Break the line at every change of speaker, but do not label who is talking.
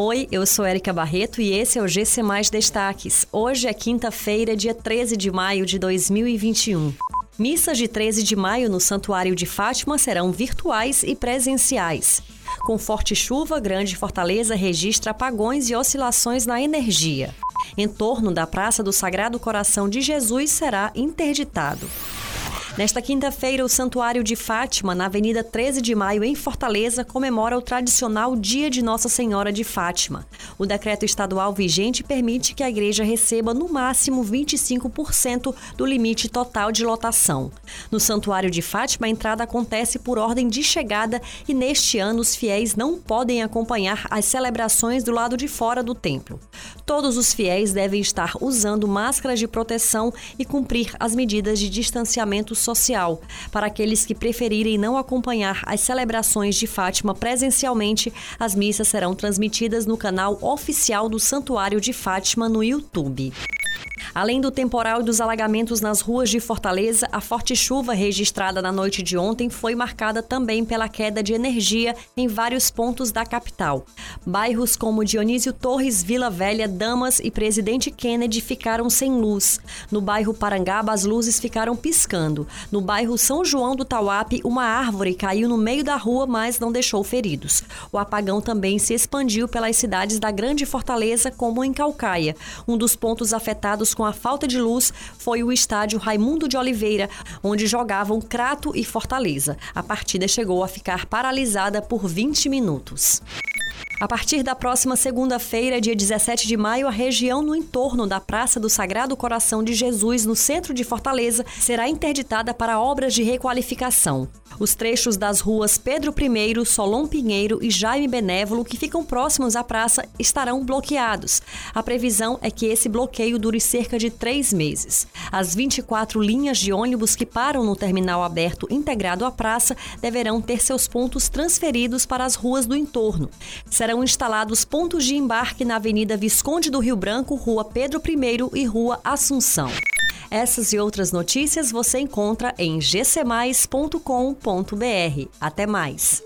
Oi, eu sou Erika Barreto e esse é o GC Mais Destaques. Hoje é quinta-feira, dia 13 de maio de 2021. Missas de 13 de maio no Santuário de Fátima serão virtuais e presenciais. Com forte chuva, Grande Fortaleza registra apagões e oscilações na energia. Em torno da Praça do Sagrado Coração de Jesus será interditado. Nesta quinta-feira, o Santuário de Fátima, na Avenida 13 de Maio, em Fortaleza, comemora o tradicional Dia de Nossa Senhora de Fátima. O decreto estadual vigente permite que a igreja receba no máximo 25% do limite total de lotação. No Santuário de Fátima, a entrada acontece por ordem de chegada e neste ano os fiéis não podem acompanhar as celebrações do lado de fora do templo. Todos os fiéis devem estar usando máscaras de proteção e cumprir as medidas de distanciamento social social. Para aqueles que preferirem não acompanhar as celebrações de Fátima presencialmente, as missas serão transmitidas no canal oficial do Santuário de Fátima no YouTube. Além do temporal e dos alagamentos nas ruas de Fortaleza, a forte chuva registrada na noite de ontem foi marcada também pela queda de energia em vários pontos da capital. Bairros como Dionísio Torres, Vila Velha, Damas e Presidente Kennedy ficaram sem luz. No bairro Parangaba, as luzes ficaram piscando. No bairro São João do Tauape, uma árvore caiu no meio da rua, mas não deixou feridos. O apagão também se expandiu pelas cidades da Grande Fortaleza, como em Calcaia. Um dos pontos afetados com a falta de luz foi o estádio Raimundo de Oliveira, onde jogavam Crato e Fortaleza. A partida chegou a ficar paralisada por 20 minutos. A partir da próxima segunda-feira, dia 17 de maio, a região no entorno da Praça do Sagrado Coração de Jesus, no centro de Fortaleza, será interditada para obras de requalificação. Os trechos das ruas Pedro I, Solon Pinheiro e Jaime Benévolo, que ficam próximos à praça, estarão bloqueados. A previsão é que esse bloqueio dure cerca de três meses. As 24 linhas de ônibus que param no terminal aberto integrado à praça deverão ter seus pontos transferidos para as ruas do entorno. Serão instalados pontos de embarque na Avenida Visconde do Rio Branco, Rua Pedro I e Rua Assunção. Essas e outras notícias você encontra em gcmais.com.br. Até mais!